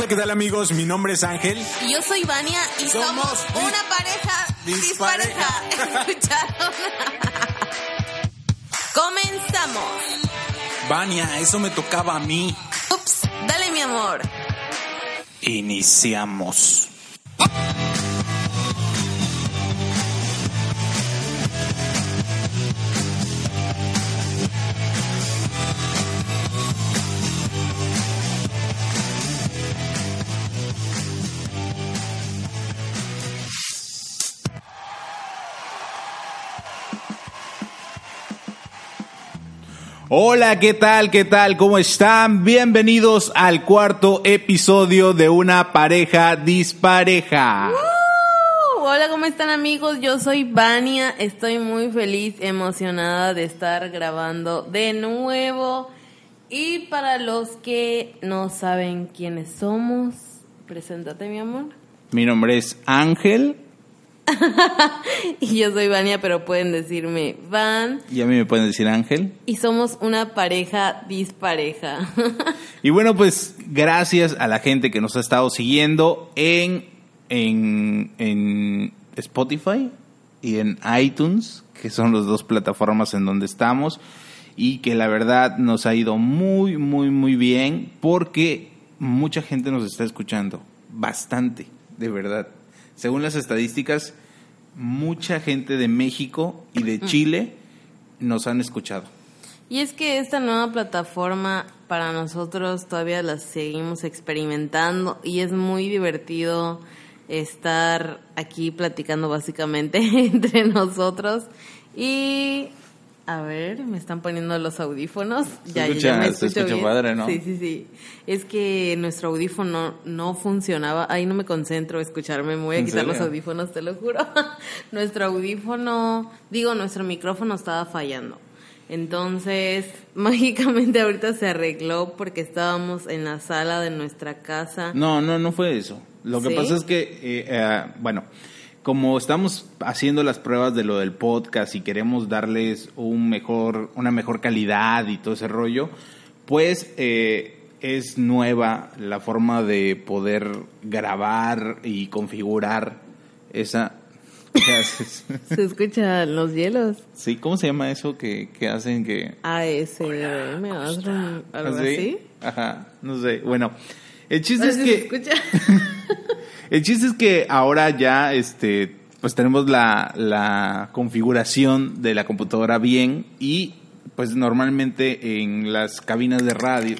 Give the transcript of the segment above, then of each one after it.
Hola, ¿qué tal amigos? Mi nombre es Ángel. Y yo soy Vania y somos, una pareja dispareja. dispareja. ¿Escucharon? Comenzamos. Vania, eso me tocaba a mí. Ups, dale mi amor. Iniciamos. Hola, ¿qué tal? ¿Qué tal? ¿Cómo están? Bienvenidos al cuarto episodio de Una pareja dispareja. Uh, hola, ¿cómo están amigos? Yo soy Vania. Estoy muy feliz, emocionada de estar grabando de nuevo. Y para los que no saben quiénes somos, preséntate mi amor. Mi nombre es Ángel Y yo soy Vania, pero pueden decirme Van. y a mí me pueden decir Ángel. Y somos una pareja dispareja. Y bueno, pues gracias a la gente que nos ha estado siguiendo en, en, en Spotify y en iTunes, que son las dos plataformas en donde estamos, y que la verdad nos ha ido muy, muy, muy bien, porque mucha gente nos está escuchando, bastante, de verdad. Según las estadísticas, mucha gente de México y de Chile nos han escuchado. y es que esta nueva plataforma para nosotros todavía la seguimos experimentando y es muy divertido estar aquí platicando básicamente entre nosotros y a ver, me están poniendo los audífonos. Se Ya, ya, escucha- me se escucha bien. padre, ¿no? Sí, sí, sí. Es que nuestro audífono no funcionaba. Ahí no me concentro a escucharme. Me voy a ¿En quitar los audífonos, te lo juro. nuestro audífono, digo, nuestro micrófono estaba fallando. Entonces, mágicamente ahorita se arregló porque estábamos en la sala de nuestra casa. No, no, no fue eso. Lo que ¿Sí? pasa es que, eh, eh, bueno, como estamos haciendo las pruebas de lo del podcast y queremos darles un mejor, una mejor calidad y todo ese rollo, pues eh, es nueva la forma de poder grabar y configurar esa. ¿Qué haces? Se escuchan los hielos. Sí, ¿cómo se llama eso que, que hacen que ASMR, algo ¿Así? Ajá, no sé. Bueno, el chiste es que se escucha. El chiste es que ahora ya este pues tenemos la, la configuración de la computadora bien y pues normalmente en las cabinas de radio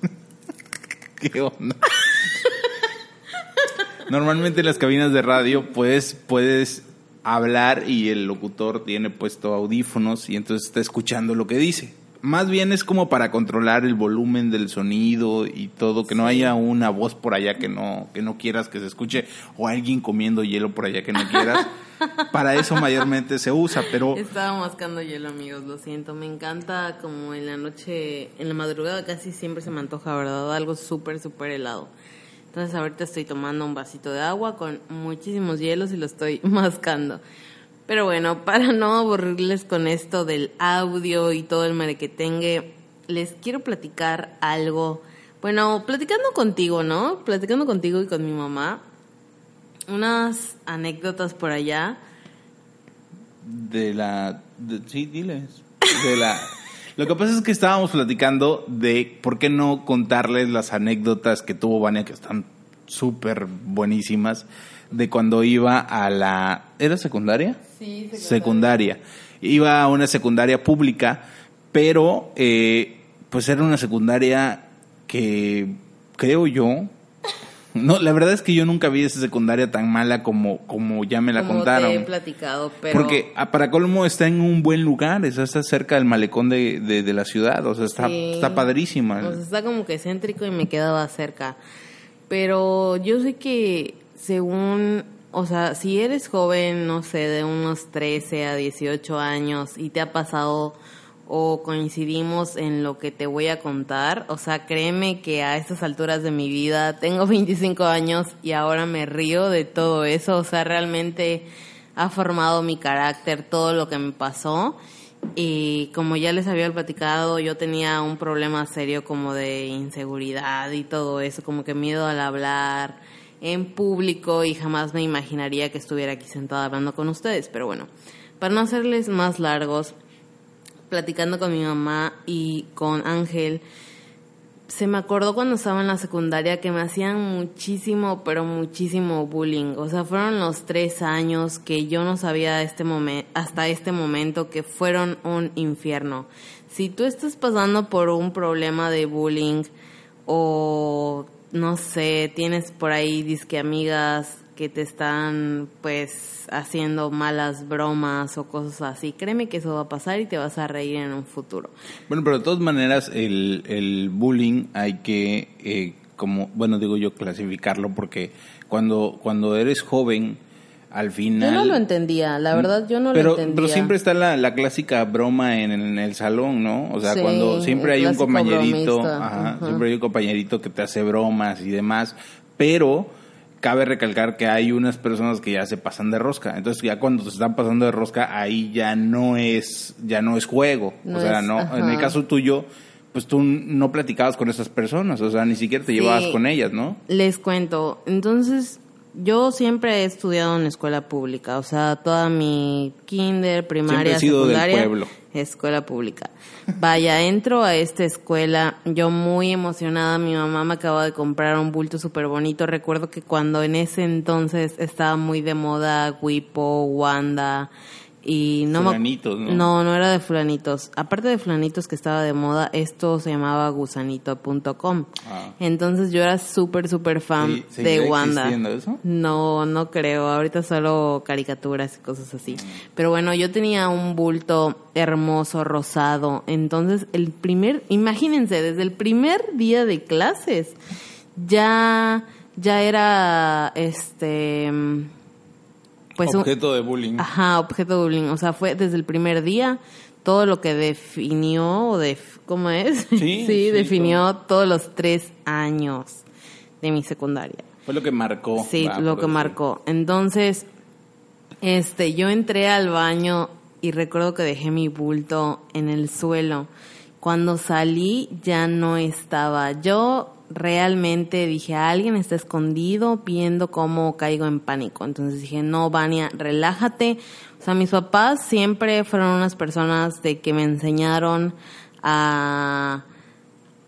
¿Qué onda? Normalmente en las cabinas de radio pues puedes hablar y el locutor tiene puesto audífonos y entonces está escuchando lo que dice. Más bien es como para controlar el volumen del sonido y todo, que no haya una voz por allá que no, que no quieras que se escuche o alguien comiendo hielo por allá que no quieras. Para eso mayormente se usa, pero Estaba mascando hielo, amigos, lo siento. Me encanta como en la noche, en la madrugada casi siempre se me antoja, ¿verdad? Algo súper, súper helado. Entonces ahorita estoy tomando un vasito de agua con muchísimos hielos y lo estoy mascando. Pero bueno, para no aburrirles con esto del audio y todo el marequetengue, les quiero platicar algo. Bueno, platicando contigo, ¿no? Platicando contigo y con mi mamá. Unas anécdotas por allá. de la sí diles de la lo que pasa es que estábamos platicando de por qué no contarles las anécdotas que tuvo Vania que están súper buenísimas de cuando iba a la era secundaria Sí, secundaria iba a una secundaria pública pero eh, pues era una secundaria que creo yo no la verdad es que yo nunca vi esa secundaria tan mala como como ya me la Como contaron te he platicado, pero... porque a para colmo está en un buen lugar, sea, está cerca del malecón de, de, de la ciudad, o sea, está, Sí. está padrísima. O sea, está como que céntrico y me quedaba cerca. Pero yo sé que según, o sea, si eres joven, no sé, de unos 13 a 18 años y te ha pasado o coincidimos en lo que te voy a contar, o sea, créeme que a estas alturas de mi vida tengo 25 años y ahora me río de todo eso, o sea, realmente ha formado mi carácter, todo lo que me pasó. Y como ya les había platicado, yo tenía un problema serio como de inseguridad y todo eso, como que miedo al hablar en público y jamás me imaginaría que estuviera aquí sentada hablando con ustedes. Pero bueno, para no hacerles más largos, platicando con mi mamá y con Ángel, se me acordó cuando estaba en la secundaria que me hacían muchísimo, pero muchísimo bullying. O sea, fueron los tres años que yo no sabía este hasta este momento que fueron un infierno. Si tú estás pasando por un problema de bullying o no sé, tienes por ahí disque amigas que te están pues haciendo malas bromas o cosas así. Créeme que eso va a pasar y te vas a reír en un futuro. Bueno, pero de todas maneras el, el bullying hay que, eh, como, bueno, digo yo, clasificarlo porque cuando, cuando eres joven, al final... Yo no lo entendía, la verdad yo no lo entendía. Pero siempre está la, la clásica broma en, el salón, ¿no? O sea, cuando siempre hay un compañerito, ajá, siempre hay un compañerito que te hace bromas y demás, pero cabe recalcar que hay unas personas que ya se pasan de rosca. Entonces ya cuando se están pasando de rosca, ahí ya no es, ya no es juego. o sea, no, en el caso tuyo, pues tú no platicabas con esas personas, o sea, ni siquiera te llevabas con ellas, ¿no? Les cuento. Entonces, yo siempre he estudiado en escuela pública, o sea, toda mi kinder, primaria, secundaria, escuela pública. Vaya, entro a esta escuela, yo muy emocionada, mi mamá me acaba de comprar un bulto súper bonito. Recuerdo que cuando en ese entonces estaba muy de moda Wipo, Wanda, y no fulanitos, ¿no? No, no era de fulanitos. Aparte de fulanitos que estaba de moda, esto se llamaba gusanito.com. Ah. Entonces yo era súper, súper fan de Wanda. eso? No, no creo. Ahorita solo caricaturas y cosas así. Pero bueno, yo tenía un bulto hermoso, rosado. Entonces, el primer, imagínense, desde el primer día de clases, ya, ya era, este pues objeto de bullying. Ajá, objeto de bullying. O sea, fue desde el primer día todo lo que definió, o de, ¿cómo es? Sí, sí, definió todos los tres años de mi secundaria. Fue lo que marcó. Sí, lo que marcó. Entonces, este, yo entré al baño y recuerdo que dejé mi bulto en el suelo. Cuando salí ya no estaba. Yo realmente dije, alguien está escondido viendo cómo caigo en pánico. Entonces dije, no, Vania, relájate. O sea, mis papás siempre fueron unas personas de que me enseñaron a...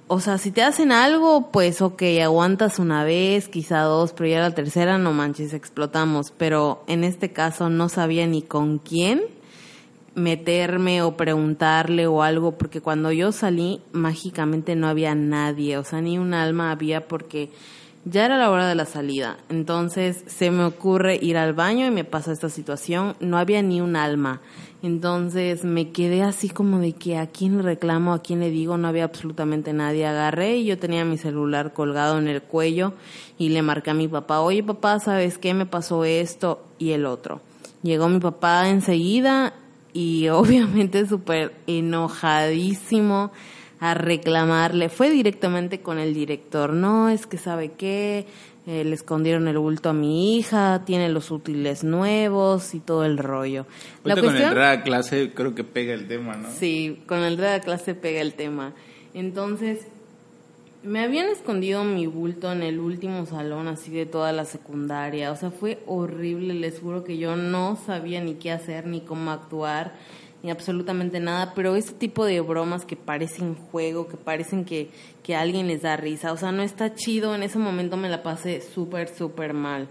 O sea, si te hacen algo, pues ok, aguantas una vez, quizá dos, pero ya la tercera no manches, explotamos. Pero en este caso no sabía ni con quién meterme o preguntarle o algo, porque cuando yo salí mágicamente no había nadie, o sea, ni un alma había porque ya era la hora de la salida. Entonces se me ocurre ir al baño y me pasa esta situación, no había ni un alma. Entonces me quedé así como de que a quién le reclamo, a quién le digo, no había absolutamente nadie. Agarré y yo tenía mi celular colgado en el cuello y le marqué a mi papá, oye papá, ¿sabes qué? Me pasó esto y el otro. Llegó mi papá enseguida y obviamente súper enojadísimo a reclamarle. Fue directamente con el director, no, es que sabe qué, eh, le escondieron el bulto a mi hija, tiene los útiles nuevos y todo el rollo. La con el a clase creo que pega el tema, ¿no? Sí, con el a clase pega el tema. Entonces, me habían escondido mi bulto en el último salón, así de toda la secundaria. O sea, fue horrible, les juro que yo no sabía ni qué hacer, ni cómo actuar, ni absolutamente nada. Pero ese tipo de bromas que parecen juego, que parecen que, que alguien les da risa, o sea, no está chido. En ese momento me la pasé súper, súper mal.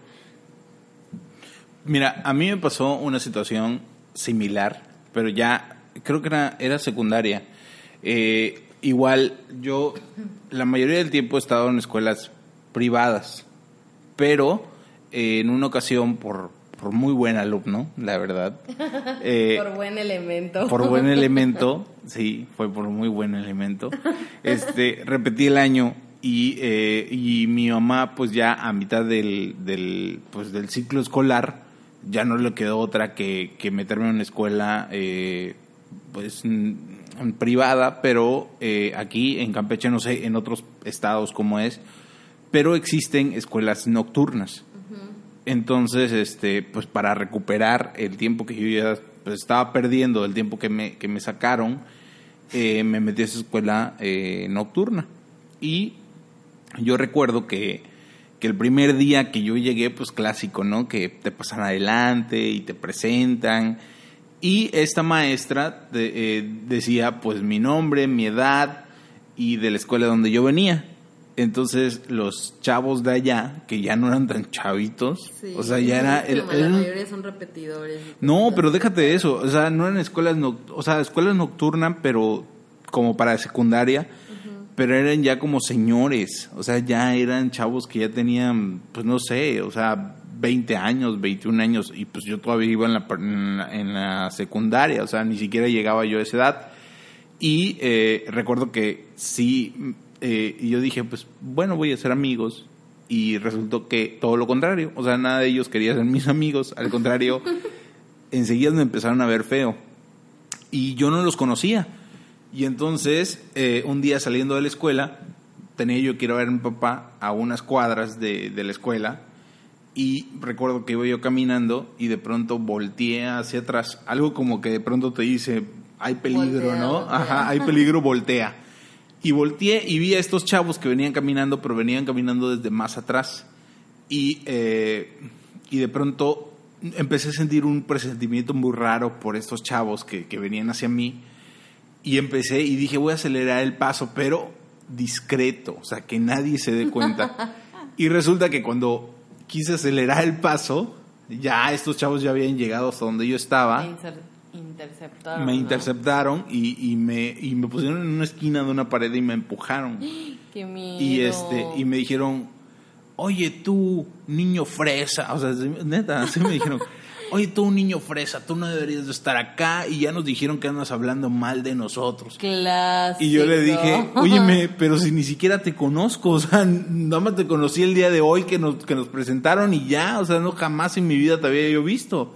Mira, a mí me pasó una situación similar, pero ya creo que era, era secundaria. Eh, igual yo la mayoría del tiempo he estado en escuelas privadas, pero eh, en una ocasión por, por muy buen alumno, la verdad. Eh, por buen elemento. Por buen elemento, sí, fue por muy buen elemento. Este, repetí el año y, eh, y mi mamá, pues ya a mitad del, del, pues, del ciclo escolar, ya no le quedó otra que, que meterme en una escuela, pues privada, pero eh, aquí en Campeche, no sé, en otros estados como es, pero existen escuelas nocturnas. Entonces, este, pues para recuperar el tiempo que yo ya pues estaba perdiendo el tiempo que me, que me sacaron, eh, me metí a esa escuela eh, nocturna. Y yo recuerdo que, que el primer día que yo llegué, pues clásico, ¿no? Que te pasan adelante y te presentan. Y esta maestra de- eh, decía, pues mi nombre, mi edad y de la escuela donde yo venía. Entonces los chavos de allá, que ya no eran tan chavitos, Sí. o sea, ya era... Era- la eran- mayoría son repetidores. no, pero déjate de eso. O sea, no eran escuelas, noc- o sea, escuelas nocturnas, pero como para secundaria, pero eran ya como señores. O sea, ya eran chavos que ya tenían, pues no sé, o sea, 20 años, 21 años, y pues yo todavía iba en la, en la, en la secundaria, o sea, ni siquiera llegaba yo a esa edad. Y eh, recuerdo que sí, eh, y yo dije, pues bueno, voy a ser amigos. Y resultó que todo lo contrario. O sea, nada de ellos quería ser mis amigos. Al contrario, enseguida me empezaron a ver feo. Y yo no los conocía. Y entonces, eh, un día saliendo de la escuela, tenía yo que ir a ver a mi papá a unas cuadras de, de la escuela. Y recuerdo que iba yo caminando y de pronto volteé hacia atrás. Algo como que de pronto te dice, hay peligro, Voltea, ¿no? voltea. Ajá, hay peligro, voltea. Y volteé y vi a estos chavos que venían caminando, pero venían caminando desde más atrás. Y, eh, y de pronto empecé a sentir un presentimiento muy raro por estos chavos que, que venían hacia mí. Y empecé y dije, voy a acelerar el paso, pero discreto, o sea, que nadie se dé cuenta. y resulta que cuando quise acelerar el paso, ya estos chavos ya habían llegado hasta donde yo estaba. Me inter- interceptaron. Me ¿no? interceptaron y, y me, y me pusieron en una esquina de una pared y me empujaron. Qué miedo. Y este y me dijeron, "Oye, tú, niño fresa", o sea, neta, así me dijeron, "Oye, tú, niño fresa, tú no deberías de estar acá" y ya nos dijeron que andas hablando mal de nosotros. Clásico. Y yo le dije, "Óyeme, pero si ni siquiera te conozco, o sea, nada más te conocí el día de hoy que nos que nos presentaron y ya, o sea, no jamás en mi vida te había yo visto."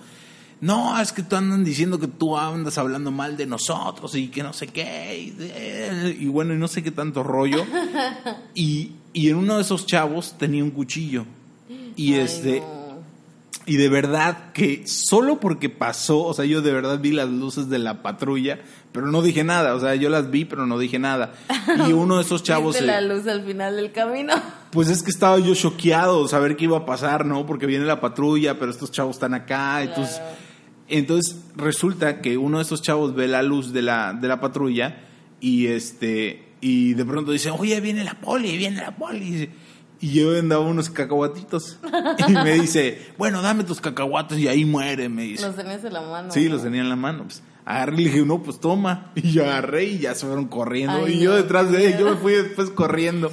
No, es que tú andan diciendo que tú andas hablando mal de nosotros y que no sé qué. Y, y bueno, y no sé qué tanto rollo. Y, y en uno de esos chavos tenía un cuchillo. Y Ay, este, no. Y de verdad que solo porque pasó, o sea, yo de verdad vi las luces de la patrulla, pero no dije nada, o sea, yo las vi, pero no dije nada. Y uno de esos chavos, ¿Viste la luz al final del camino? pues es que estaba yo choqueado, saber qué iba a pasar, ¿no? Porque viene la patrulla, pero estos chavos están acá, entonces, Claro. entonces resulta que uno de estos chavos ve la luz de la, de la patrulla y este, y de pronto dice, oye, viene la poli, viene la poli. Y yo andaba unos cacahuatitos. Y me dice, bueno, dame tus cacahuates y ahí muere, me dice. Los tenías en la mano. Sí, ¿no? los tenía en la mano. Pues agarré y le dije, no, pues toma. Y yo agarré y ya se fueron corriendo. Ay, y yo no, detrás de ellos, yo me fui después corriendo.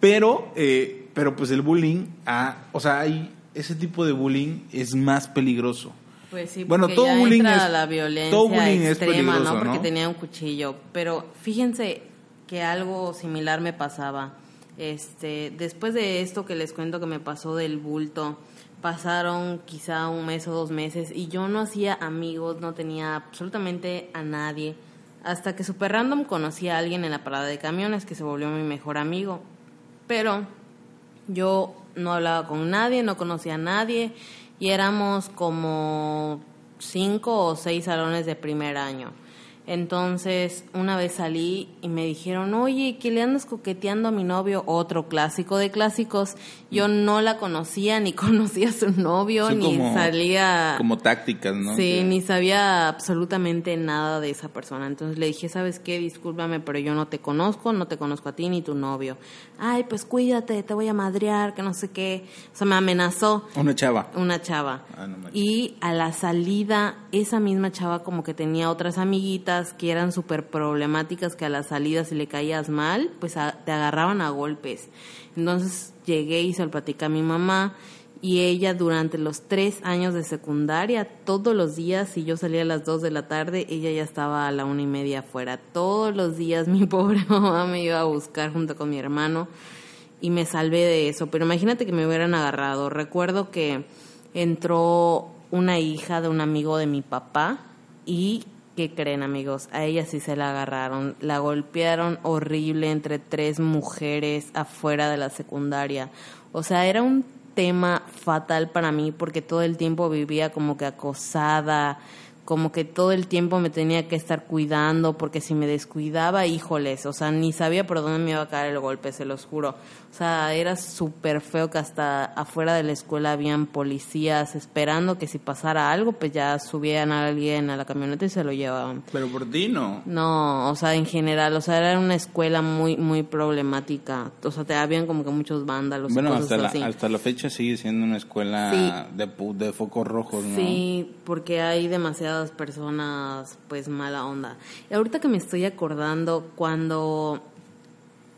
Pero, eh, pero pues el bullying, ah, o sea, hay, ese tipo de bullying es más peligroso. Pues sí, Bueno, todo ya bullying entra es- la violencia todo bullying es extrema, peligroso, ¿no? Porque ¿no? tenía un cuchillo. Pero fíjense que algo similar me pasaba. Este, después de esto que les cuento que me pasó del bulto, pasaron quizá un mes o dos meses y yo no hacía amigos, no tenía absolutamente a nadie. Hasta que super random conocí a alguien en la parada de camiones que se volvió mi mejor amigo. Pero yo no hablaba con nadie, no conocía a nadie y éramos como cinco o seis salones de primer año. Entonces, una vez salí y me dijeron, oye, que le andas coqueteando a mi novio, otro clásico de clásicos. Yo no la conocía, ni conocía a su novio, ni como- salía... Como tácticas, ¿no? Sí, Que- ni sabía absolutamente nada de esa persona. Entonces le dije, ¿sabes qué? Discúlpame, pero yo no te conozco, no te conozco a ti ni tu novio. Ay, pues cuídate, te voy a madrear, que no sé qué. O sea, me amenazó Una chava. una chava. Ah, no y a la salida, esa misma chava como que tenía otras amiguitas que eran súper problemáticas, que a la salida si le caías mal, pues te agarraban a golpes. Entonces llegué y se a mi mamá y ella durante los tres años de secundaria, todos los días, si yo salía a las dos de la tarde, ella ya estaba a la una y media afuera. Todos los días mi pobre mamá me iba a buscar junto con mi hermano y me salvé de eso. Pero imagínate que me hubieran agarrado. Recuerdo que entró una hija de un amigo de mi papá y ¿qué creen amigos? A ella sí se la agarraron, la golpearon horrible entre tres mujeres afuera de la secundaria. O sea, era un tema fatal para mí porque todo el tiempo vivía como que acosada, como que todo el tiempo me tenía que estar cuidando porque si me descuidaba, híjoles, o sea, ni sabía por dónde me iba a caer el golpe, se los juro. O sea, era súper feo que hasta afuera de la escuela habían policías esperando que si pasara algo, pues ya subían a alguien a la camioneta y se lo llevaban. Pero por ti no. No, o sea, en general, o sea, era una escuela muy muy problemática. O sea, te habían como que muchos vándalos. Bueno, cosas hasta la, así. hasta la fecha sigue siendo una escuela de, de focos rojos, ¿no? Sí, porque hay demasiadas personas, pues mala onda. Y ahorita que me estoy acordando, cuando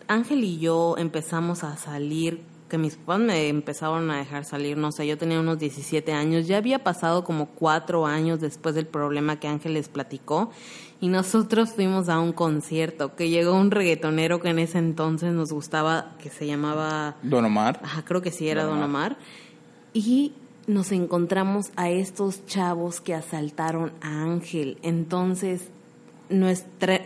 Ángel y yo empezamos a salir, que mis papás me empezaron a dejar salir, no sé, yo tenía unos 17 años, ya había pasado como cuatro años después del problema que Ángel les platicó, y nosotros fuimos a un concierto, que llegó un reggaetonero que en ese entonces nos gustaba, que se llamaba... Don Omar. Ajá, creo que sí era Don Don Omar. Omar. Y nos encontramos a estos chavos que asaltaron a Ángel. Entonces,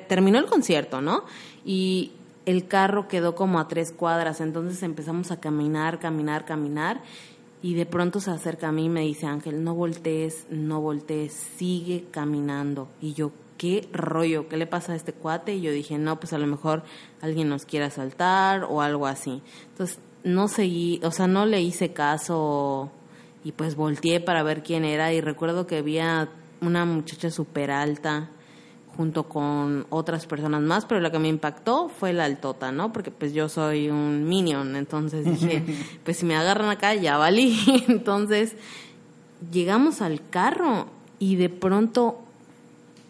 terminó el concierto, ¿no? Y el carro quedó como a tres cuadras. Entonces empezamos a caminar, caminar, caminar. Y de pronto se acerca a mí y me dice, Ángel, no voltees, no voltees, sigue caminando. Y yo, ¿qué rollo? ¿Qué le pasa a este cuate? Y yo dije, no, pues a lo mejor alguien nos quiere asaltar o algo así. Entonces, no seguí, o sea, no le hice caso y pues volteé para ver quién era y recuerdo que había una muchacha súper alta junto con otras personas más, pero la que me impactó fue la altota, ¿no? Porque pues yo soy un minion, entonces dije, pues si me agarran acá ya valí. Entonces llegamos al carro y de pronto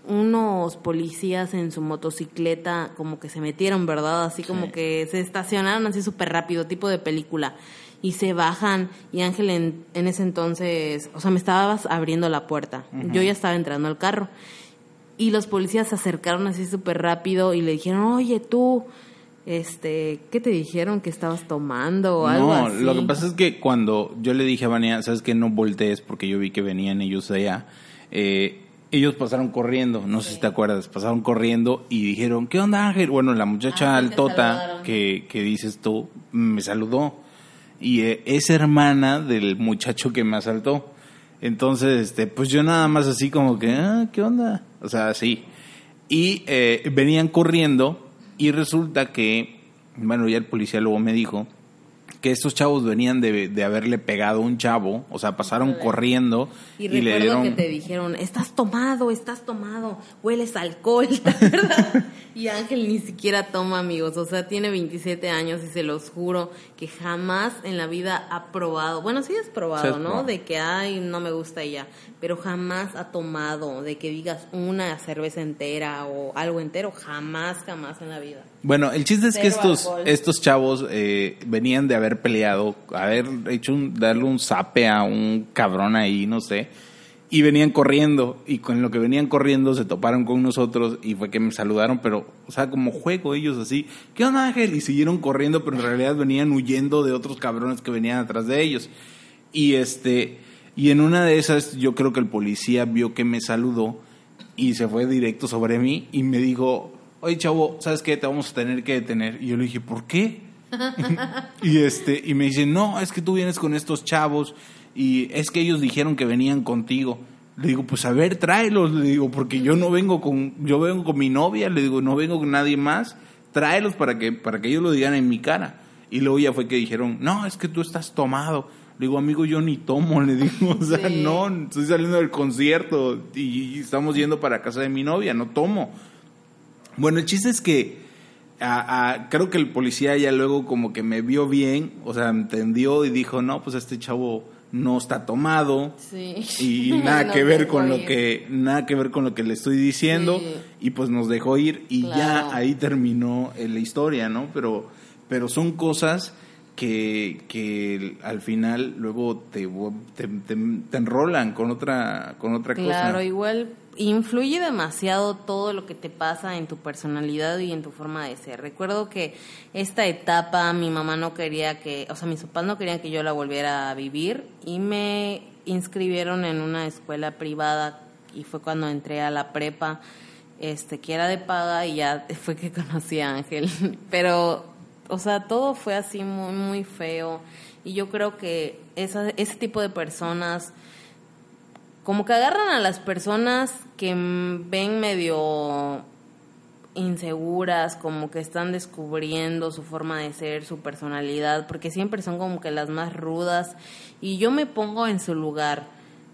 unos policías en su motocicleta como que se metieron, ¿verdad? Así como Sí. que se estacionaron así súper rápido, tipo de película. Y se bajan y Ángel en, en ese entonces, o sea, me estabas abriendo la puerta. Yo ya estaba entrando al carro. Y los policías se acercaron así súper rápido y le dijeron, oye tú, este, ¿qué te dijeron que estabas tomando o algo no, así? lo que pasa es que cuando yo le dije a Vania, sabes que no voltees porque yo vi que venían ellos allá, eh, ellos pasaron corriendo, no sé si te acuerdas, pasaron corriendo y dijeron, ¿qué onda Ángel? Bueno, la muchacha Ah, altota que, que dices tú me saludó y eh, es hermana del muchacho que me asaltó. Entonces, este, pues yo nada más así como que, ah, ¿qué onda? O sea, así. Y eh, venían corriendo y resulta que, bueno, ya el policía luego me dijo que estos chavos venían de, de haberle pegado a un chavo, o sea, pasaron corriendo Y, y, le recuerdo dieron... que te dijeron, estás tomado, estás tomado, hueles alcohol, ¿verdad? y Ángel ni siquiera toma, amigos, o sea, tiene 27 años y se los juro que jamás en la vida ha probado, bueno, sí has Sí probado, ¿no? probado. De que, ay, no me gusta ella, pero jamás ha tomado, de que digas una cerveza entera o algo entero, jamás, jamás en la vida. Bueno, el chiste es que estos, alcohol. estos chavos eh, venían de haber peleado, haber hecho un, darle un zape a un cabrón ahí, no sé, y venían corriendo, y con lo que venían corriendo se toparon con nosotros y fue que me saludaron, pero, o sea, como juego ellos así, ¿qué onda Ángel? Y siguieron corriendo, pero en realidad venían huyendo de otros cabrones que venían atrás de ellos. Y este, y en una de esas yo creo que el policía vio que me saludó y se fue directo sobre mí y me dijo, oye chavo, ¿sabes qué? Te vamos a tener que detener. Y yo le dije, ¿por qué? y este, y me dice, no, es que tú vienes con estos chavos y es que ellos dijeron que venían contigo. Le digo, pues a ver, tráelos, le digo, porque yo no vengo con, yo vengo con mi novia, le digo, no vengo con nadie más, tráelos para que, para que ellos lo digan en mi cara. Y luego ya fue que dijeron, no, es que tú estás tomado. Le digo, amigo, yo ni tomo, le digo, o sea, Sí. no, estoy saliendo del concierto y, y estamos yendo para casa de mi novia, no tomo. Bueno, el chiste es que a- a- creo que el policía ya luego como que me vio bien, o sea, entendió y dijo, no, pues este chavo no está tomado Sí. y nada No que ver con lo que nada que ver con lo que le estoy diciendo Sí. y pues nos dejó ir y Claro. ya ahí terminó eh, la historia, ¿no? Pero pero son cosas que, que al final luego te, te, te- te enrolan con otra con otra Claro, cosa. igual influye demasiado todo lo que te pasa en tu personalidad y en tu forma de ser. Recuerdo que esta etapa mi mamá no quería que, o sea, mis papás no querían que yo la volviera a vivir y me inscribieron en una escuela privada y fue cuando entré a la prepa, este, que era de paga y ya fue que conocí a Ángel. Pero, o sea, todo fue así muy, muy feo y yo creo que esa, ese tipo de personas como que agarran a las personas que ven medio inseguras, como que están descubriendo su forma de ser, su personalidad, porque siempre son como que las más rudas. Y yo me pongo en su lugar,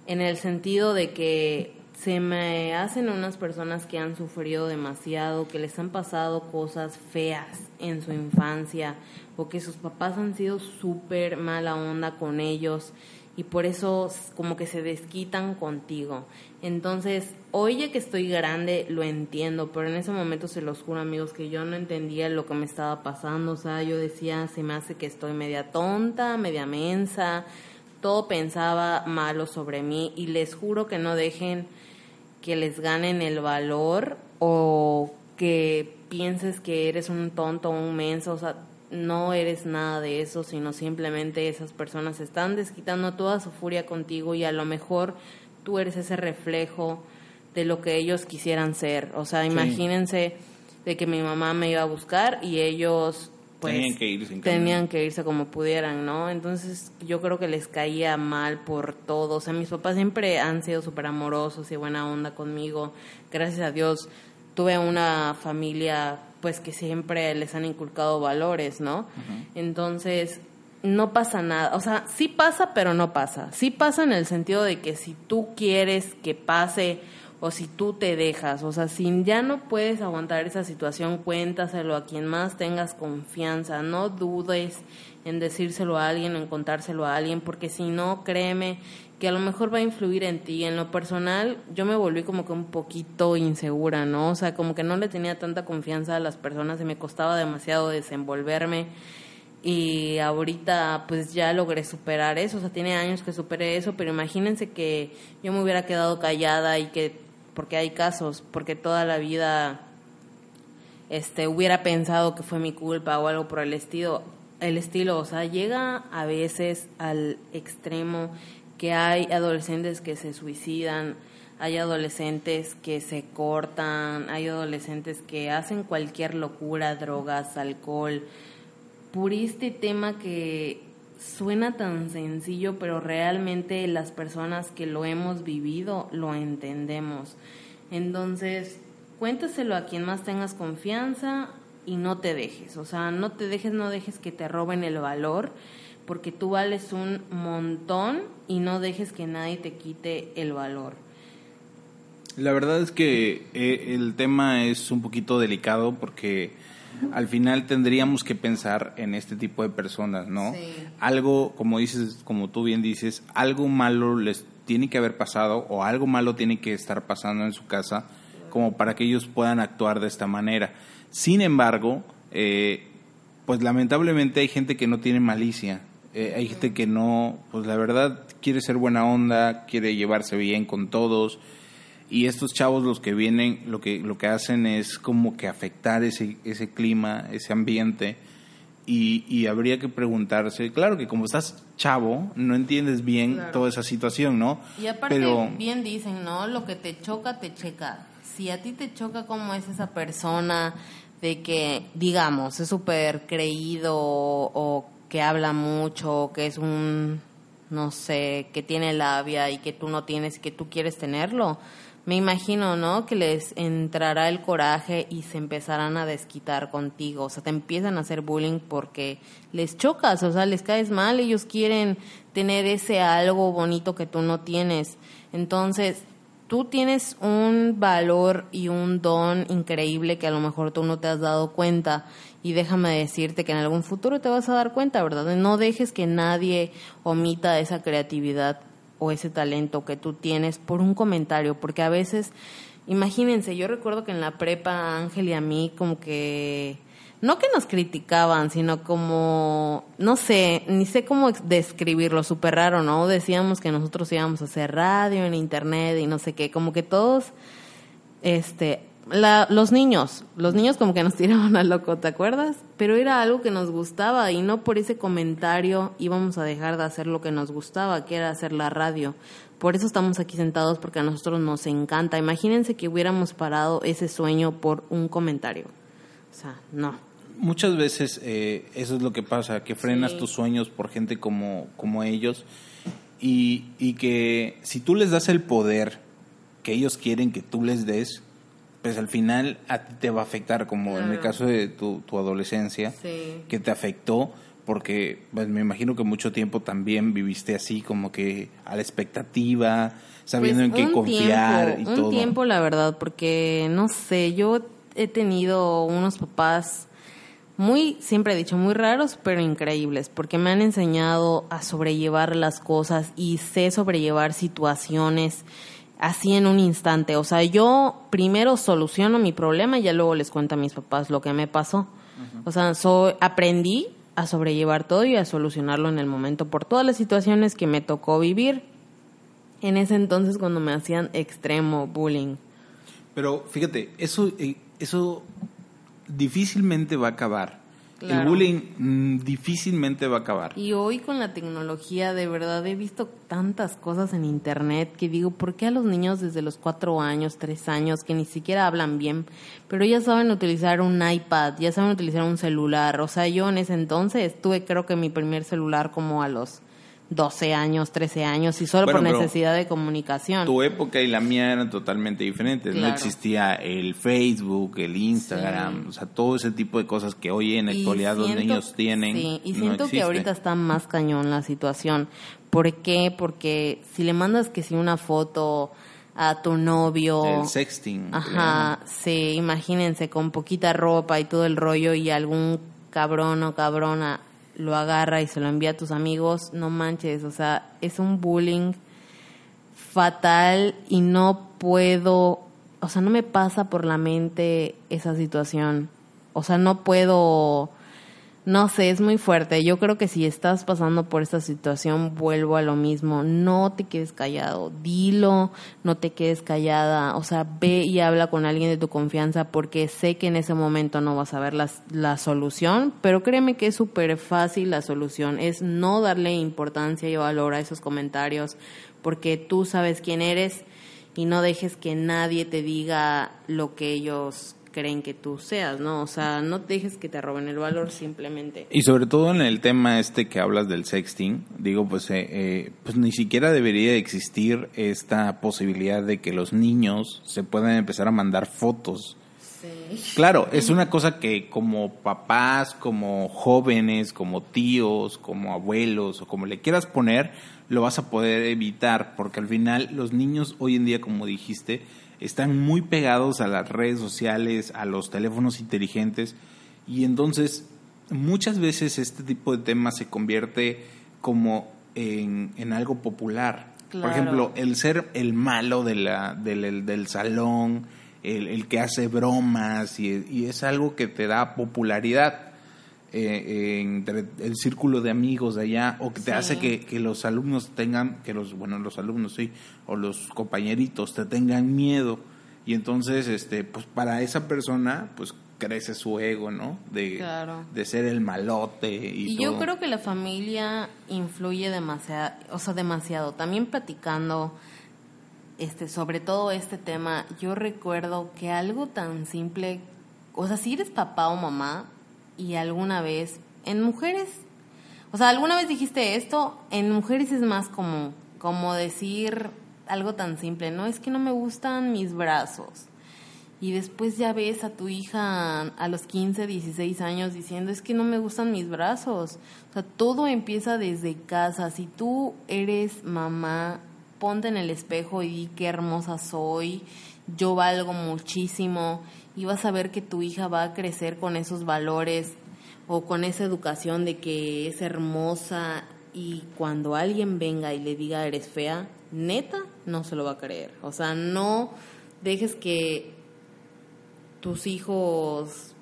en el sentido de que se me hacen unas personas que han sufrido demasiado, que les han pasado cosas feas en su infancia o que sus papás han sido súper mala onda con ellos y por eso como que se desquitan contigo. Entonces, hoy ya que estoy grande lo entiendo, pero en ese momento se los juro amigos que yo no entendía lo que me estaba pasando, o sea, yo decía, se me hace que estoy media tonta, media mensa, todo pensaba malo sobre mí y les juro que no dejen que les ganen el valor o que pienses que eres un tonto o un menso, o sea, no eres nada de eso, sino simplemente esas personas están desquitando toda su furia contigo y a lo mejor tú eres ese reflejo de lo que ellos quisieran ser. O sea, imagínense de que mi mamá me iba a buscar y ellos pues tenían que irse, tenían que irse como pudieran, ¿no? Entonces yo creo que les caía mal por todo. O sea, mis papás siempre han sido súper amorosos y buena onda conmigo. Gracias a Dios tuve una familia pues que siempre les han inculcado valores, ¿no? Entonces, no pasa nada, o sea, sí pasa, pero no pasa. Sí pasa en el sentido de que si tú quieres que pase o si tú te dejas, o sea, si ya no puedes aguantar esa situación, cuéntaselo a quien más tengas confianza, no dudes en decírselo a alguien en contárselo a alguien, porque si no, créeme que a lo mejor va a influir en ti. En lo personal, yo me volví como que un poquito insegura, ¿no? O sea, como que no le tenía tanta confianza a las personas y me costaba demasiado desenvolverme. Y ahorita pues ya logré superar eso, o sea, tiene años que superé eso, pero imagínense que yo me hubiera quedado callada y que, porque hay casos, porque toda la vida este hubiera pensado que fue mi culpa o algo por el estilo, el estilo, o sea, llega a veces al extremo que hay adolescentes que se suicidan, hay adolescentes que se cortan, hay adolescentes que hacen cualquier locura, drogas, alcohol, por este tema que suena tan sencillo, pero realmente las personas que lo hemos vivido lo entendemos. Entonces, cuéntaselo a quien más tengas confianza y no te dejes, o sea, no te dejes, no dejes que te roben el valor porque tú vales un montón y no dejes que nadie te quite el valor. La verdad es que eh, el tema es un poquito delicado porque al final tendríamos que pensar en este tipo de personas, ¿no? Algo, como dices, como tú bien dices, algo malo les tiene que haber pasado o algo malo tiene que estar pasando en su casa como para que ellos puedan actuar de esta manera. Sin embargo, eh, pues lamentablemente hay gente que no tiene malicia, eh, hay gente que no, pues la verdad quiere ser buena onda, quiere llevarse bien con todos. Y estos chavos los que vienen, lo que, lo que hacen es como que afectar ese, ese clima, ese ambiente. Y, y habría que preguntarse, claro que como estás chavo, no entiendes bien toda esa situación, ¿no? Y aparte, Pero, bien dicen, ¿no? Lo que te choca, te checa. Si a ti te choca cómo es esa persona, de que, digamos, es súper creído o que habla mucho, que es un, no sé, que tiene labia y que tú no tienes que tú quieres tenerlo. Me imagino, ¿no? Que les entrará el coraje y se empezarán a desquitar contigo. O sea, te empiezan a hacer bullying porque les chocas, o sea, les caes mal. Ellos quieren tener ese algo bonito que tú no tienes. Entonces, tú tienes un valor y un don increíble que a lo mejor tú no te has dado cuenta y déjame decirte que en algún futuro te vas a dar cuenta, ¿verdad? No dejes que nadie omita esa creatividad o ese talento que tú tienes por un comentario, porque a veces, imagínense, yo recuerdo que en la prepa Ángel y a mí como que no que nos criticaban, sino como, no sé, ni sé cómo describirlo, súper raro, ¿no? Decíamos que nosotros íbamos a hacer radio en internet y no sé qué, como que todos, este, la, los niños, los niños como que nos tiraban al loco, ¿te acuerdas? Pero era algo que nos gustaba y no por ese comentario íbamos a dejar de hacer lo que nos gustaba, que era hacer la radio. Por eso estamos aquí sentados porque a nosotros nos encanta. Imagínense que hubiéramos parado ese sueño por un comentario. O sea, no. Muchas veces eh, eso es lo que pasa, que frenas tus sueños por gente como, como ellos Y, y que si tú les das el poder que ellos quieren que tú les des, pues al final a ti te va a afectar, como en el caso de tu, tu adolescencia, Sí. que te afectó, porque pues, me imagino que mucho tiempo también viviste así, como que a la expectativa, sabiendo Pues, en qué un confiar tiempo, y un todo. tiempo, la verdad, porque no sé, yo he tenido unos papás muy, siempre he dicho, muy raros, pero increíbles, porque me han enseñado a sobrellevar las cosas y sé sobrellevar situaciones así en un instante. O sea, yo primero soluciono mi problema y ya luego les cuento a mis papás lo que me pasó. O sea, so- aprendí a sobrellevar todo y a solucionarlo en el momento por todas las situaciones que me tocó vivir en ese entonces cuando me hacían extremo bullying. Pero fíjate, eso, eh, eso difícilmente va a acabar. El bullying mm, difícilmente va a acabar. Y hoy con la tecnología, de verdad, he visto tantas cosas en internet que digo, ¿por qué a los niños desde los cuatro años, tres años, que ni siquiera hablan bien, pero ya saben utilizar un iPad, ya saben utilizar un celular? O sea, yo en ese entonces tuve creo que mi primer celular como a los 12 años, 13 años, y solo Bueno, por necesidad de comunicación. Tu época y la mía eran totalmente diferentes. No Claro. existía el Facebook, el Instagram, Sí. o sea, todo ese tipo de cosas que hoy en la actualidad los siento- niños tienen. Sí, y no siento que existe. ahorita está más cañón la situación. ¿Por qué? Porque si le mandas que si una foto a tu novio... El sexting. que Ajá, sí, imagínense con poquita ropa y todo el rollo y algún cabrón o cabrona lo agarra y se lo envía a tus amigos, no manches, o sea, es un bullying fatal y no puedo, o sea, no me pasa por la mente esa situación. O sea, no puedo, no sé, es muy fuerte. Yo creo que si estás pasando por esta situación, vuelvo a lo mismo. No te quedes callado, dilo, no te quedes callada. O sea, ve y habla con alguien de tu confianza porque sé que en ese momento no vas a ver las- la solución, pero créeme que es súper fácil la solución. Es no darle importancia y valor a esos comentarios porque tú sabes quién eres y no dejes que nadie te diga lo que ellos creen que tú seas, ¿no? O sea, no dejes que te roben el valor simplemente. Y sobre todo en el tema este que hablas del sexting, digo, pues, eh, eh, pues ni siquiera debería existir esta posibilidad de que los niños se puedan empezar a mandar fotos. Claro, es una cosa que como papás, como jóvenes, como tíos, como abuelos o como le quieras poner, lo vas a poder evitar porque al final los niños hoy en día, como dijiste, están muy pegados a las redes sociales, a los teléfonos inteligentes y entonces muchas veces este tipo de temas se convierte como en, en algo popular. Por ejemplo, el ser el malo de la, del, el- del salón, el, el que hace bromas y, y es algo que te da popularidad eh, entre el círculo de amigos de allá o que te Sí. hace que, que los alumnos tengan, que los, bueno, los alumnos sí, o los compañeritos te tengan miedo y entonces, este, pues para esa persona, pues crece su ego, ¿no? De, Claro. de ser el malote y, Y yo creo que la familia influye demasiado, o sea, demasiado. También platicando este sobre todo este tema, yo recuerdo que algo tan simple, o sea, si eres papá o mamá y alguna vez en mujeres, o sea, alguna vez dijiste esto, en mujeres es más común, como decir algo tan simple, no es que no me gustan mis brazos. Y después ya ves a tu hija a los 15, 16 años diciendo, es que no me gustan mis brazos. O sea, todo empieza desde casa. Si tú eres mamá, ponte en el espejo y di qué hermosa soy, yo valgo muchísimo. Y vas a ver que tu hija va a crecer con esos valores o con esa educación de que es hermosa y cuando alguien venga y le diga eres fea, neta, no se lo va a creer. O sea, no dejes que tus hijos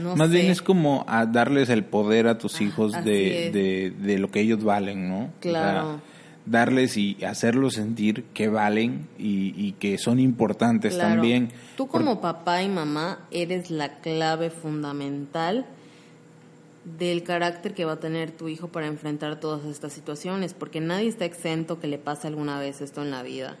no Más sé, bien es como a darles el poder a tus hijos de, de, de lo que ellos valen, ¿no? O sea, Claro. Darles y hacerlos sentir que valen y, y que son importantes claro. también. Tú como papá y mamá eres la clave fundamental del carácter que va a tener tu hijo para enfrentar todas estas situaciones, porque nadie está exento que le pase alguna vez esto en la vida.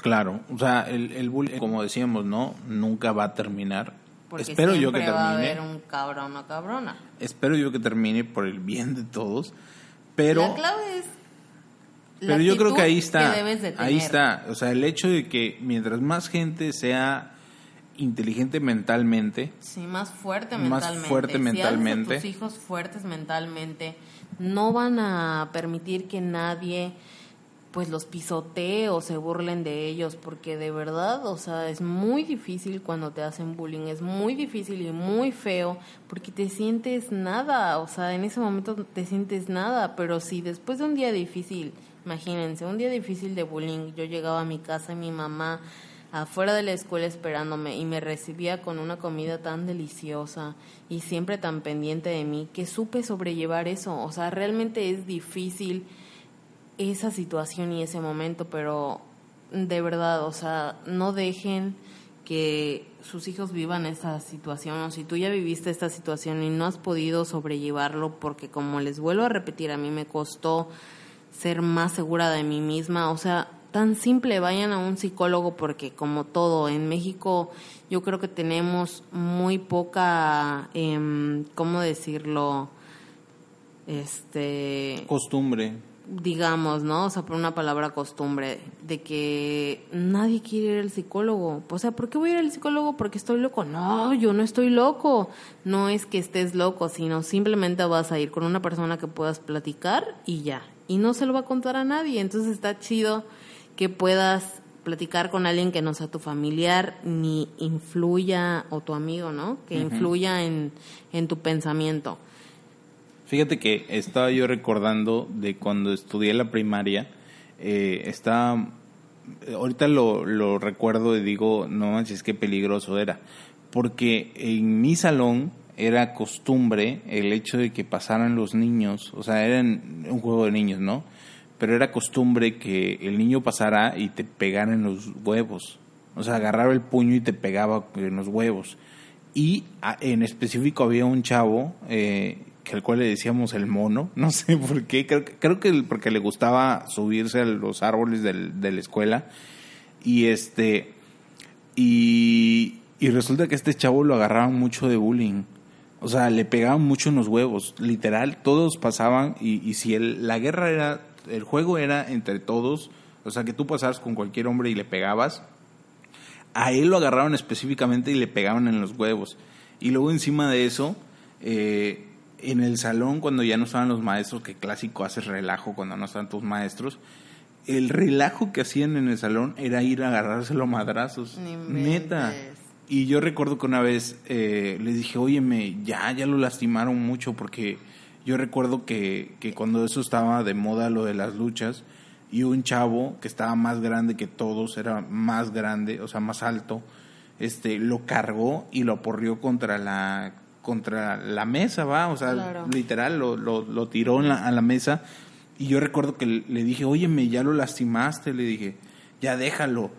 Claro, o sea, el, el bullying, como decíamos, ¿no? Nunca va a terminar. Porque espero yo que siempre va a termine. haber un cabrón o cabrona. Espero yo que termine por el bien de todos. Pero la clave es Pero yo creo que ahí está. que debes de ahí está. O sea, el hecho de que mientras más gente sea inteligente mentalmente, Sí, más fuerte Más mentalmente. fuerte Si haces a mentalmente. tus hijos fuertes mentalmente, no van a permitir que nadie pues los pisotee o se burlen de ellos, porque de verdad, o sea, es muy difícil cuando te hacen bullying, es muy difícil y muy feo, porque te sientes nada, o sea, en ese momento te sientes nada, pero si después de un día difícil, imagínense, un día difícil de bullying, yo llegaba a mi casa y mi mamá afuera de la escuela esperándome y me recibía con una comida tan deliciosa y siempre tan pendiente de mí que supe sobrellevar eso. O sea, realmente es difícil esa situación y ese momento, pero de verdad, o sea, no dejen que sus hijos vivan esta situación o si tú ya viviste esta situación y no has podido sobrellevarlo porque como les vuelvo a repetir, a mí me costó ser más segura de mí misma, o sea, tan simple, vayan a un psicólogo porque como todo, en México yo creo que tenemos muy poca, em, ¿cómo decirlo? Este, costumbre. digamos, ¿no? O sea, por una palabra costumbre, de que nadie quiere ir al psicólogo. O sea, ¿por qué voy a ir al psicólogo? Porque estoy loco. No, yo no estoy loco. No es que estés loco, sino simplemente vas a ir con una persona que puedas platicar y ya. Y no se lo va a contar a nadie. Entonces está chido que puedas platicar con alguien que no sea tu familiar ni influya, o tu amigo, ¿no? Que influya en, en tu pensamiento. Fíjate que estaba yo recordando de cuando estudié la primaria, eh, estaba, ahorita lo, lo recuerdo y digo, no manches, qué peligroso era, porque en mi salón era costumbre el hecho de que pasaran los niños, o sea, era un juego de niños, ¿no? Pero era costumbre que el niño pasara y te pegara en los huevos, o sea, agarraba el puño y te pegaba en los huevos. Y en específico había un chavo eh, que al cual le decíamos el mono, no sé por qué, creo, que- creo que porque le gustaba subirse a los árboles del- de la escuela y este y, y resulta que este chavo lo agarraban mucho de bullying. O sea, le pegaban mucho en los huevos. Literal, todos pasaban y, y si el, la guerra era, el juego era entre todos, o sea, que tú pasabas con cualquier hombre y le pegabas, a él lo agarraron específicamente y le pegaban en los huevos. Y luego encima de eso, eh, en el salón, cuando ya no estaban los maestros, que clásico haces relajo cuando no están tus maestros, el relajo que hacían en el salón era ir a agarrárselo a madrazos. Ni Neta. inventes. Y yo recuerdo que una vez eh, les dije, óyeme, ya, ya lo lastimaron mucho porque yo recuerdo que, que cuando eso estaba de moda lo de las luchas y un chavo que estaba más grande que todos, era más grande, o sea, más alto, este, lo cargó y lo aporrió contra la contra la mesa, va, o sea, Claro. literal lo, lo, lo tiró en la- a la mesa y yo recuerdo que le dije, óyeme, ya lo lastimaste, le dije, ya déjalo.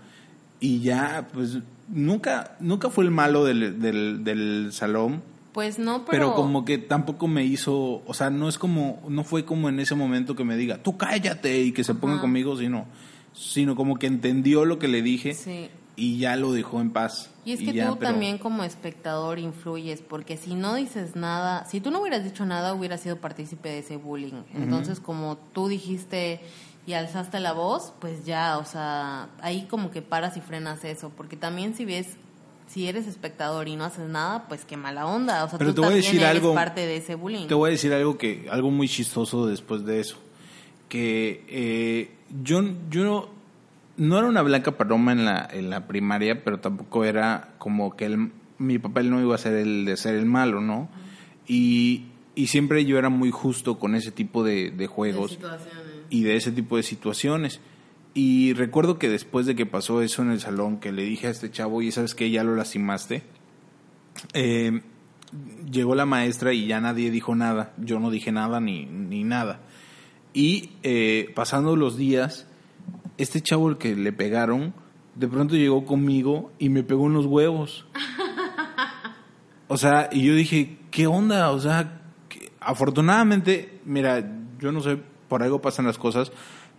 Y ya, pues, nunca, nunca fue el malo del, del, del salón, Pues no, pero, pero, como que tampoco me hizo, o sea, no es como, no fue como en ese momento que me diga, tú cállate y que se ponga Ajá. conmigo, sino, sino como que entendió lo que le dije Sí. y ya lo dejó en paz. Y es que ya, tú pero- también como espectador influyes, porque si no dices nada, si tú no hubieras dicho nada, hubieras sido partícipe de ese bullying. Entonces, como tú dijiste y alzaste la voz, pues ya, o sea, ahí como que paras y frenas eso, porque también si ves, si eres espectador y no haces nada, pues qué mala onda, o sea, Pero tú te voy a decir eres algo- parte de ese bullying. Te voy a decir algo que algo muy chistoso después de eso, que eh, yo yo no, no era una blanca paloma en la en la primaria, pero tampoco era como que el, mi papel no iba a ser el de ser el malo, ¿no? Y, y siempre yo era muy justo con ese tipo de, de De juegos situaciones. Y de ese tipo de situaciones. Y recuerdo que después de que pasó eso en el salón, que le dije a este chavo, y sabes que ya lo lastimaste, eh, llegó la maestra y ya nadie dijo nada. Yo no dije nada ni, ni nada. Y eh, pasando los días, este chavo el que le pegaron, de pronto llegó conmigo y me pegó en los huevos. O sea, y yo dije, ¿qué onda? O sea, que- afortunadamente, mira, yo no sé, por algo pasan las cosas,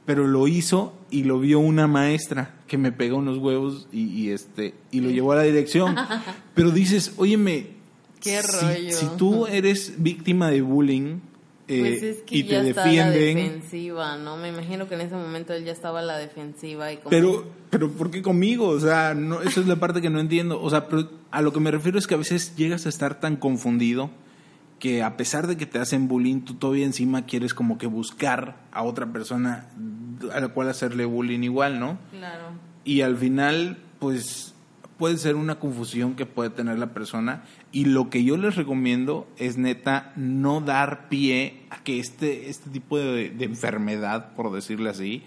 pero lo hizo y lo vio una maestra que me pegó unos huevos y, y, este y lo llevó a la dirección. Pero dices, óyeme, Qué si- rollo. Si, tú eres víctima de bullying, eh, Pues es que y ya te a la defienden. defensiva, ¿no? Me imagino que en ese momento él ya estaba a la defensiva y como... Pero, pero ¿por qué conmigo? O sea, no, esa es la parte que no entiendo. O sea, pero a lo que me refiero es que a veces llegas a estar tan confundido que a pesar de que te hacen bullying, tú todavía encima quieres como que buscar a otra persona a la cual hacerle bullying igual, ¿no? Claro. Y al final, pues puede ser una confusión que puede tener la persona y lo que yo les recomiendo es neta no dar pie a que este, este tipo de, de enfermedad, por decirle así,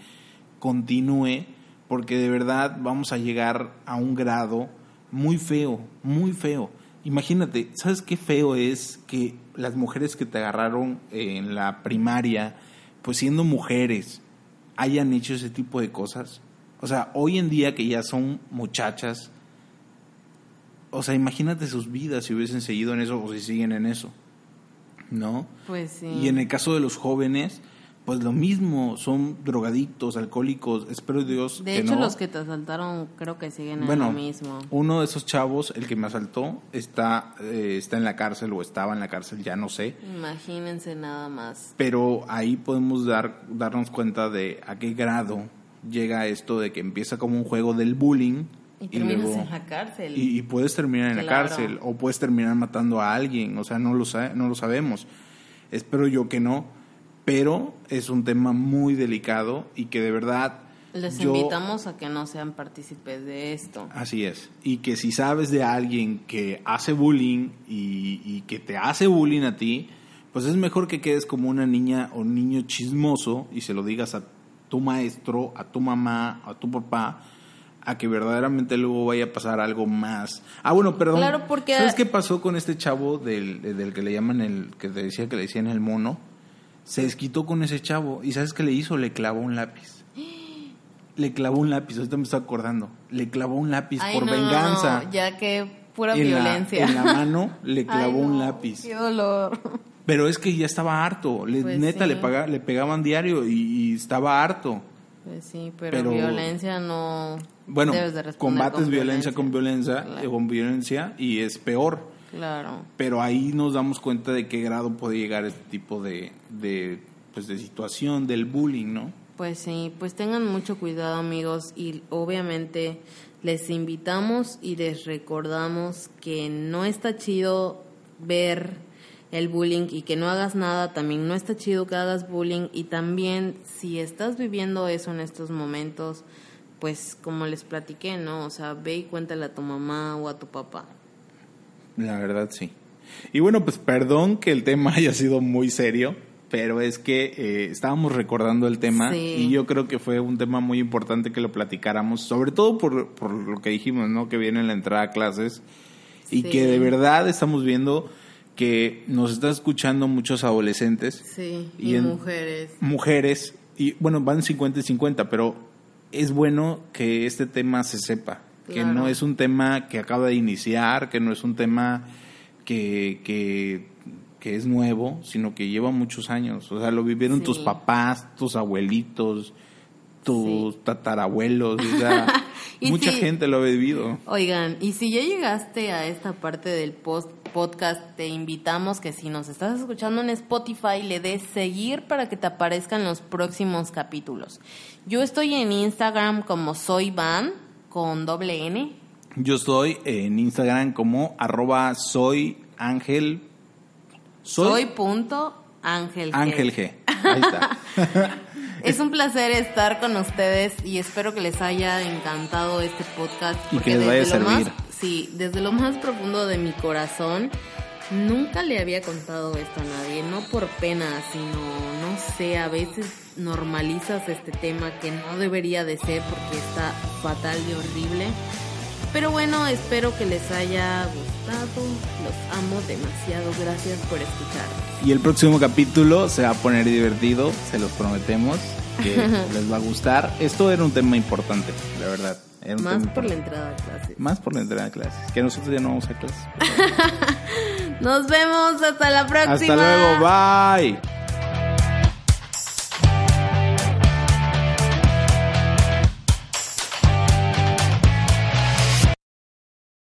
continúe porque de verdad vamos a llegar a un grado muy feo, muy feo. Imagínate, ¿sabes qué feo es que las mujeres que te agarraron en la primaria, pues siendo mujeres, hayan hecho ese tipo de cosas? O sea, hoy en día que ya son muchachas, o sea, imagínate sus vidas si hubiesen seguido en eso o si siguen en eso, ¿no? Pues sí. Y en el caso de los jóvenes, pues lo mismo, son drogadictos, alcohólicos, espero Dios De que hecho, no. los que te asaltaron creo que siguen bueno, en lo mismo. uno de esos chavos, el que me asaltó, está, eh, está en la cárcel o estaba en la cárcel, ya no sé. Imagínense nada más. Pero ahí podemos dar, darnos cuenta de a qué grado llega esto de que empieza como un juego del bullying Y terminas luego- en la cárcel. y, y puedes terminar en la cárcel o puedes terminar matando a alguien, o sea, no lo, no lo sabemos. Espero yo que no, pero es un tema muy delicado y que de verdad... Les yo- invitamos a que no sean partícipes de esto. Así es. Y que si sabes de alguien que hace bullying y, y que te hace bullying a ti, pues es mejor que quedes como una niña o niño chismoso y se lo digas a tu maestro, a tu mamá, a tu papá, a que verdaderamente luego vaya a pasar algo más. Ah, bueno, perdón. Claro, porque- ¿Sabes qué pasó con este chavo del, del que le llaman el, que te decía que le decían el mono? Se desquitó con ese chavo y ¿sabes qué le hizo? Le clavó un lápiz. Le clavó un lápiz, ahorita me estoy acordando. Le clavó un lápiz Ay, por no, venganza. no, ya que pura en, la, violencia. en la mano le Ay, clavó un lápiz. Qué dolor. Pero es que ya estaba harto. Le, Pues neta, sí. le, paga- le pegaban diario y, y estaba harto. Pues sí, pero, Pero- violencia no. Bueno, debes de combates con violencia con violencia, Claro. eh, con violencia y es peor. Claro. Pero ahí nos damos cuenta de qué grado puede llegar este tipo de, de, pues de situación del bullying, ¿no? Pues sí, pues tengan mucho cuidado amigos y obviamente les invitamos y les recordamos que no está chido ver el bullying y que no hagas nada, también no está chido que hagas bullying y también si estás viviendo eso en estos momentos, pues como les platiqué, ¿no? O sea, ve y cuéntale a tu mamá o a tu papá. La verdad, sí. Y bueno, pues perdón que el tema haya sido muy serio, pero es que eh, estábamos recordando el tema Sí. y yo creo que fue un tema muy importante que lo platicáramos, sobre todo por, por lo que dijimos, ¿no? Que viene la entrada a clases y que de verdad estamos viendo que nos está escuchando muchos adolescentes, Sí, Y y, en- mujeres. mujeres, y bueno, van 50 y 50, pero es bueno que este tema se sepa, que Claro. no es un tema que acaba de iniciar, que no es un tema que, que, que es nuevo, sino que lleva muchos años. O sea, lo vivieron Sí. tus papás, tus abuelitos, tus Sí. tatarabuelos, o sea, mucha gente lo ha vivido. Oigan, y si ya llegaste a esta parte del post podcast, te invitamos que si nos estás escuchando en Spotify, le des seguir para que te aparezcan los próximos capítulos. Yo estoy en Instagram como soy Van con doble N. Yo estoy en Instagram como arroba soy ángel. Soy punto Ángel. G. Ángel G. Ahí está. Es un placer estar con ustedes y espero que les haya encantado este podcast. Y que les vaya a lo más- servir. sí, desde lo más profundo de mi corazón, nunca le había contado esto a nadie, no por pena, sino, no sé, a veces normalizas este tema que no debería de ser porque está fatal y horrible. Pero bueno, espero que les haya gustado. Los amo demasiado. Gracias por escuchar. Y el próximo capítulo se va a poner divertido, se los prometemos, que les va a gustar. Esto era un tema importante, la verdad. Más por la entrada a clases. Más por la entrada a clases. Que nosotros ya no vamos a clases. Nos vemos hasta la próxima. Hasta luego, bye.